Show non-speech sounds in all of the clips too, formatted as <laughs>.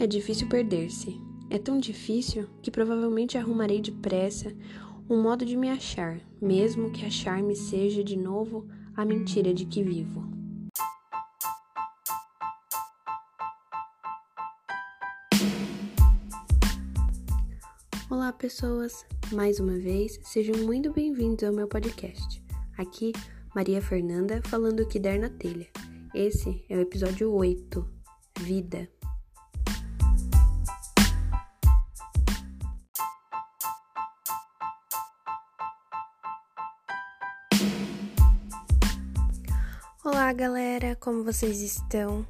É difícil perder-se. É tão difícil que provavelmente arrumarei depressa um modo de me achar, mesmo que achar-me seja de novo a mentira de que vivo. Olá, pessoas! Mais uma vez, sejam muito bem-vindos ao meu podcast. Aqui, Maria Fernanda falando o que der na telha. Esse é o episódio 8 Vida. Olá, galera, como vocês estão?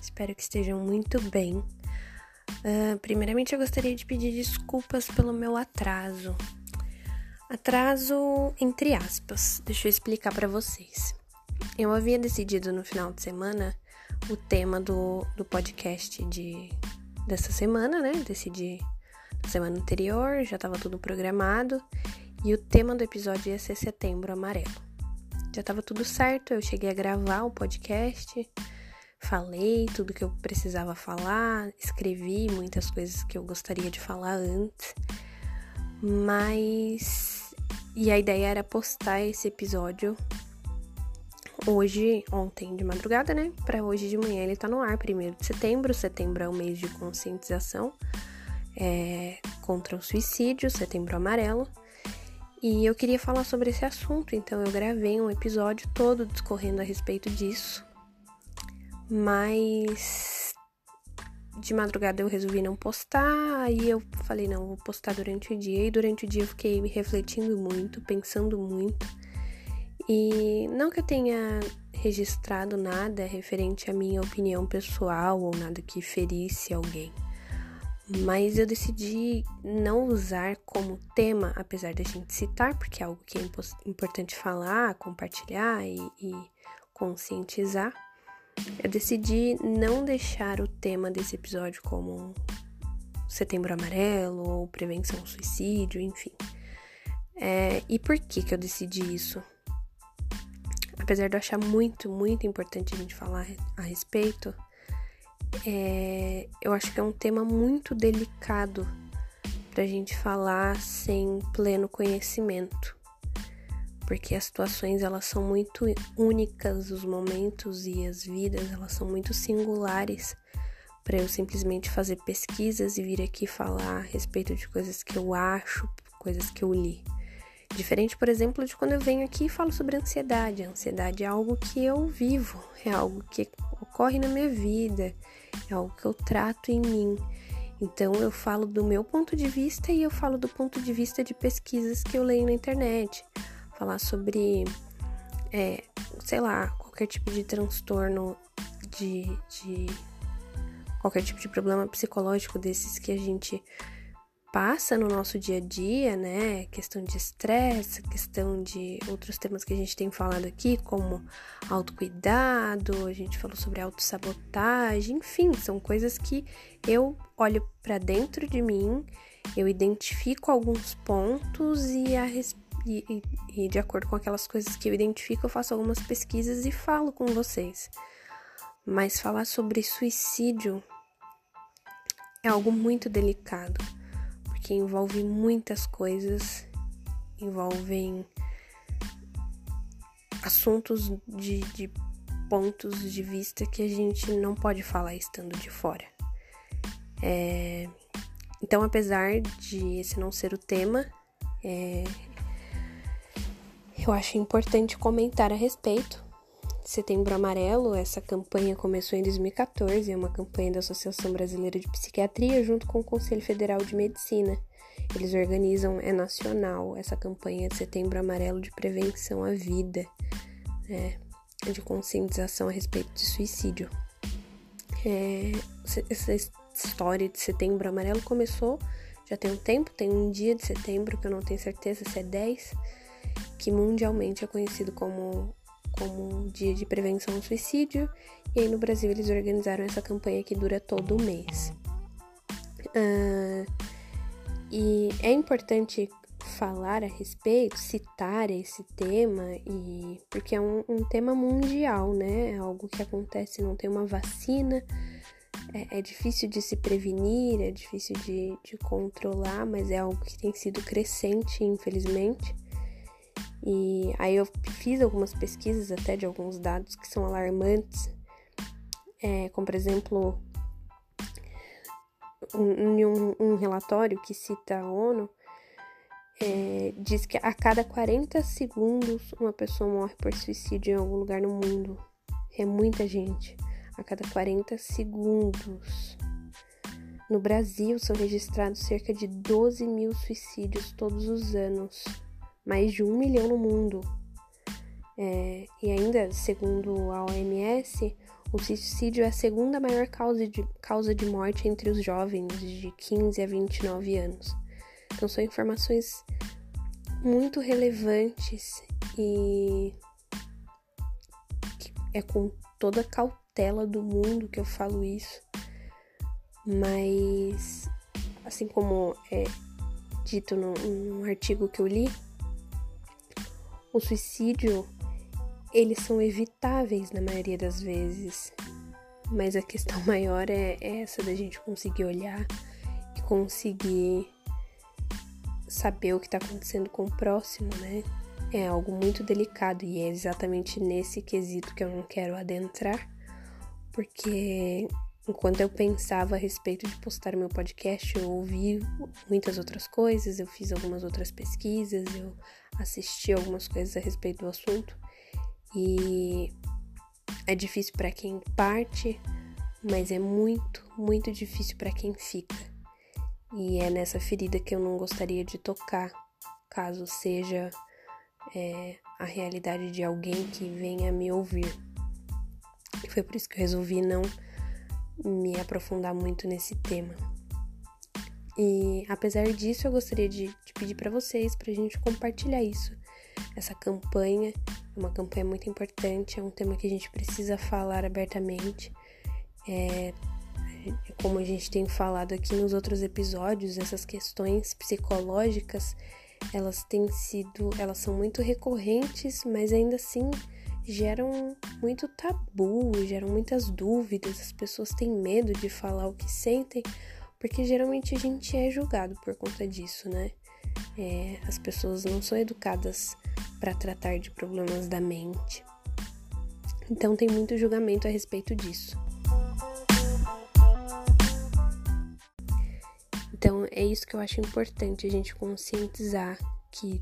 Espero que estejam muito bem. Uh, primeiramente, eu gostaria de pedir desculpas pelo meu atraso. Atraso entre aspas. Deixa eu explicar para vocês. Eu havia decidido no final de semana o tema do, do podcast de dessa semana, né? Decidi na semana anterior, já estava tudo programado. E o tema do episódio ia ser Setembro Amarelo já tava tudo certo. Eu cheguei a gravar o podcast, falei tudo que eu precisava falar, escrevi muitas coisas que eu gostaria de falar antes, mas. E a ideia era postar esse episódio hoje, ontem de madrugada, né? Para hoje de manhã ele tá no ar, primeiro de setembro. Setembro é o mês de conscientização é, contra o suicídio, setembro amarelo. E eu queria falar sobre esse assunto, então eu gravei um episódio todo discorrendo a respeito disso. Mas de madrugada eu resolvi não postar, aí eu falei, não, vou postar durante o dia. E durante o dia eu fiquei me refletindo muito, pensando muito. E não que eu tenha registrado nada referente à minha opinião pessoal ou nada que ferisse alguém mas eu decidi não usar como tema, apesar da gente citar, porque é algo que é importante falar, compartilhar e, e conscientizar. Eu decidi não deixar o tema desse episódio como Setembro Amarelo ou prevenção ao suicídio, enfim. É, e por que que eu decidi isso? Apesar de eu achar muito, muito importante a gente falar a respeito, é, eu acho que é um tema muito delicado para a gente falar sem pleno conhecimento, porque as situações elas são muito únicas, os momentos e as vidas elas são muito singulares para eu simplesmente fazer pesquisas e vir aqui falar a respeito de coisas que eu acho, coisas que eu li. Diferente, por exemplo, de quando eu venho aqui e falo sobre ansiedade. A ansiedade é algo que eu vivo, é algo que ocorre na minha vida, é algo que eu trato em mim. Então eu falo do meu ponto de vista e eu falo do ponto de vista de pesquisas que eu leio na internet. Falar sobre, é, sei lá, qualquer tipo de transtorno, de, de qualquer tipo de problema psicológico desses que a gente passa no nosso dia a dia, né? Questão de estresse, questão de outros temas que a gente tem falado aqui, como autocuidado, a gente falou sobre autossabotagem, enfim, são coisas que eu olho para dentro de mim, eu identifico alguns pontos e, a, e, e de acordo com aquelas coisas que eu identifico, eu faço algumas pesquisas e falo com vocês. Mas falar sobre suicídio é algo muito delicado que envolve muitas coisas, envolvem assuntos de, de pontos de vista que a gente não pode falar estando de fora. É, então, apesar de esse não ser o tema, é, eu acho importante comentar a respeito. Setembro Amarelo, essa campanha começou em 2014, é uma campanha da Associação Brasileira de Psiquiatria junto com o Conselho Federal de Medicina. Eles organizam, é nacional, essa campanha de Setembro Amarelo de prevenção à vida, né, de conscientização a respeito de suicídio. É, essa história de Setembro Amarelo começou já tem um tempo, tem um dia de setembro que eu não tenho certeza se é 10, que mundialmente é conhecido como como Dia de Prevenção ao Suicídio, e aí no Brasil eles organizaram essa campanha que dura todo mês. Uh, e é importante falar a respeito, citar esse tema, e porque é um, um tema mundial, né? É algo que acontece, não tem uma vacina, é, é difícil de se prevenir, é difícil de, de controlar, mas é algo que tem sido crescente, infelizmente. E aí eu fiz algumas pesquisas até de alguns dados que são alarmantes, é, como por exemplo um, um, um, relatório que cita a ONU é, diz que a cada 40 segundos uma pessoa morre por suicídio em algum lugar no mundo. É muita gente a cada 40 segundos. No Brasil, são registrados cerca de 12 mil suicídios todos os anos, mais de um milhão no mundo. É, e ainda, segundo a OMS, o suicídio é a segunda maior causa de, causa de morte entre os jovens de 15 a 29 anos. Então, são informações muito relevantes e é com toda cautela tela do mundo que eu falo isso, mas assim como é dito num artigo que eu li, o suicídio eles são evitáveis na maioria das vezes, mas a questão <laughs> maior é essa da gente conseguir olhar e conseguir saber o que está acontecendo com o próximo, né? É algo muito delicado e é exatamente nesse quesito que eu não quero adentrar, porque enquanto eu pensava a respeito de postar meu podcast, eu ouvi muitas outras coisas, eu fiz algumas outras pesquisas, eu assisti algumas coisas a respeito do assunto e é difícil para quem parte, mas é muito, muito difícil para quem fica. E é nessa ferida que eu não gostaria de tocar, caso seja é, a realidade de alguém que venha me ouvir. E foi por isso que eu resolvi não me aprofundar muito nesse tema. E apesar disso, eu gostaria de, pedir para vocês para a gente compartilhar isso. Essa campanha é uma campanha muito importante, é um tema que a gente precisa falar abertamente. É, como a gente tem falado aqui nos outros episódios, essas questões psicológicas, elas têm sido, elas são muito recorrentes, mas ainda assim geram muito tabu, geram muitas dúvidas, as pessoas têm medo de falar o que sentem, porque geralmente a gente é julgado por conta disso, né? É, as pessoas não são educadas para tratar de problemas da mente. Então tem muito julgamento a respeito disso. Então é isso que eu acho importante a gente conscientizar que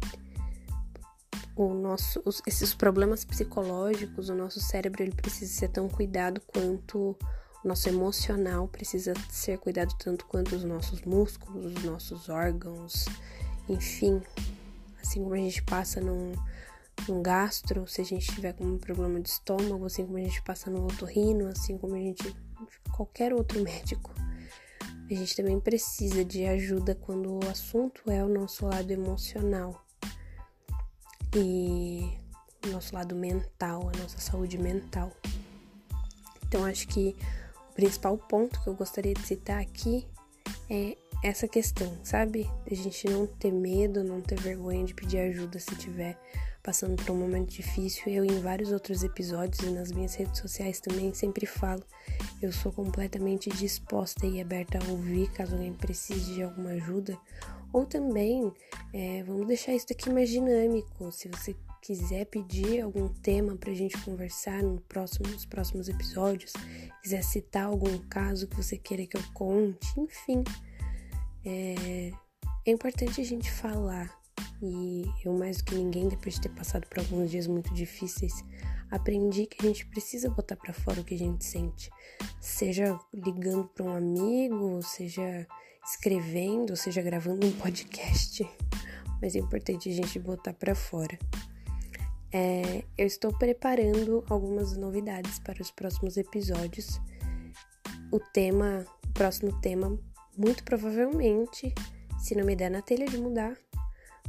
o nosso, os, esses problemas psicológicos, o nosso cérebro ele precisa ser tão cuidado quanto o nosso emocional precisa ser cuidado tanto quanto os nossos músculos, os nossos órgãos, enfim, assim como a gente passa num, num gastro, se a gente tiver com um problema de estômago, assim como a gente passa no otorrino, assim como a gente qualquer outro <laughs> médico. A gente também precisa de ajuda quando o assunto é o nosso lado emocional e o nosso lado mental, a nossa saúde mental. Então, acho que o principal ponto que eu gostaria de citar aqui é essa questão, sabe? A gente não ter medo, não ter vergonha de pedir ajuda se tiver passando por um momento difícil. Eu, em vários outros episódios e nas minhas redes sociais também, sempre falo: eu sou completamente disposta e aberta a ouvir caso alguém precise de alguma ajuda ou também, é, vamos deixar isso aqui mais dinâmico. Se você quiser pedir algum tema para a gente conversar no próximo, nos próximos episódios, quiser citar algum caso que você queira que eu conte, enfim. É, é importante a gente falar. E eu, mais do que ninguém, depois de ter passado por alguns dias muito difíceis, aprendi que a gente precisa botar para fora o que a gente sente. Seja ligando para um amigo, seja escrevendo, ou seja, gravando um podcast, mas é importante a gente botar para fora. É, eu estou preparando algumas novidades para os próximos episódios. O tema, o próximo tema, muito provavelmente, se não me der na telha de mudar,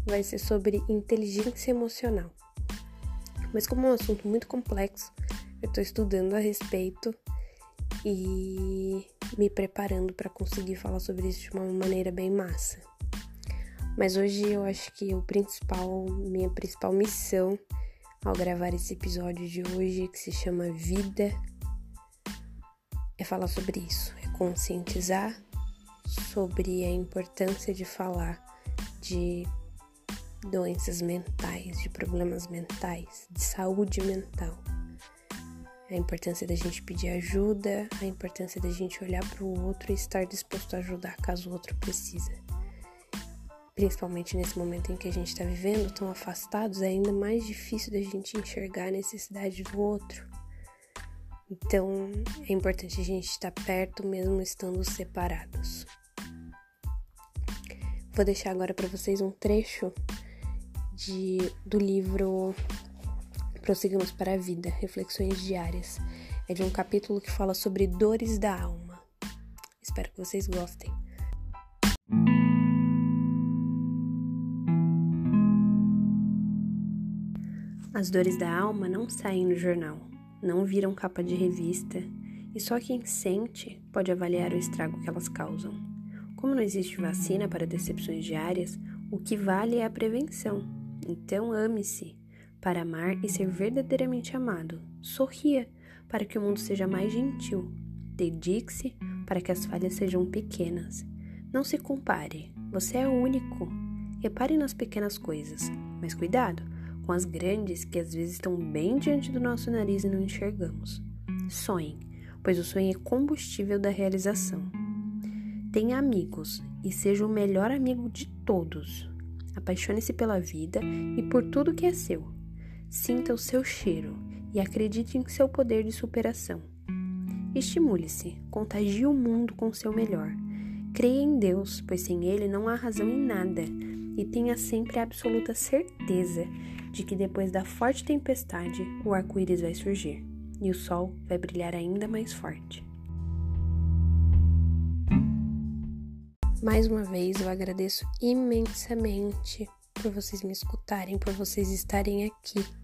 vai ser sobre inteligência emocional. Mas como é um assunto muito complexo, eu estou estudando a respeito e me preparando para conseguir falar sobre isso de uma maneira bem massa. Mas hoje eu acho que o principal, minha principal missão ao gravar esse episódio de hoje, que se chama Vida, é falar sobre isso, é conscientizar sobre a importância de falar de doenças mentais, de problemas mentais, de saúde mental. A importância da gente pedir ajuda, a importância da gente olhar para o outro e estar disposto a ajudar caso o outro precisa. Principalmente nesse momento em que a gente está vivendo, tão afastados, é ainda mais difícil da gente enxergar a necessidade do outro. Então, é importante a gente estar perto mesmo estando separados. Vou deixar agora para vocês um trecho de, do livro Prosseguimos para a Vida, Reflexões Diárias. É de um capítulo que fala sobre dores da alma. Espero que vocês gostem. As dores da alma não saem no jornal não viram capa de revista e só quem sente pode avaliar o estrago que elas causam. Como não existe vacina para decepções diárias, o que vale é a prevenção. Então ame-se para amar e ser verdadeiramente amado. Sorria para que o mundo seja mais gentil. Dedique-se para que as falhas sejam pequenas. Não se compare, você é único. Repare nas pequenas coisas, mas cuidado, com as grandes que às vezes estão bem diante do nosso nariz e não enxergamos. Sonhe, pois o sonho é combustível da realização. Tenha amigos e seja o melhor amigo de todos. Apaixone-se pela vida e por tudo que é seu. Sinta o seu cheiro e acredite em seu poder de superação. Estimule-se, contagie o mundo com seu melhor. Creia em Deus, pois sem Ele não há razão em nada, e tenha sempre a absoluta certeza de que depois da forte tempestade o arco-íris vai surgir e o sol vai brilhar ainda mais forte. Mais uma vez eu agradeço imensamente por vocês me escutarem, por vocês estarem aqui.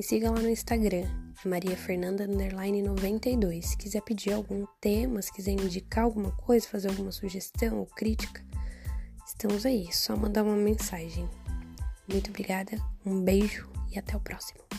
Me siga lá no Instagram, Maria Fernanda 92. Se quiser pedir algum tema, se quiser indicar alguma coisa, fazer alguma sugestão ou crítica, estamos aí. Só mandar uma mensagem. Muito obrigada, um beijo e até o próximo.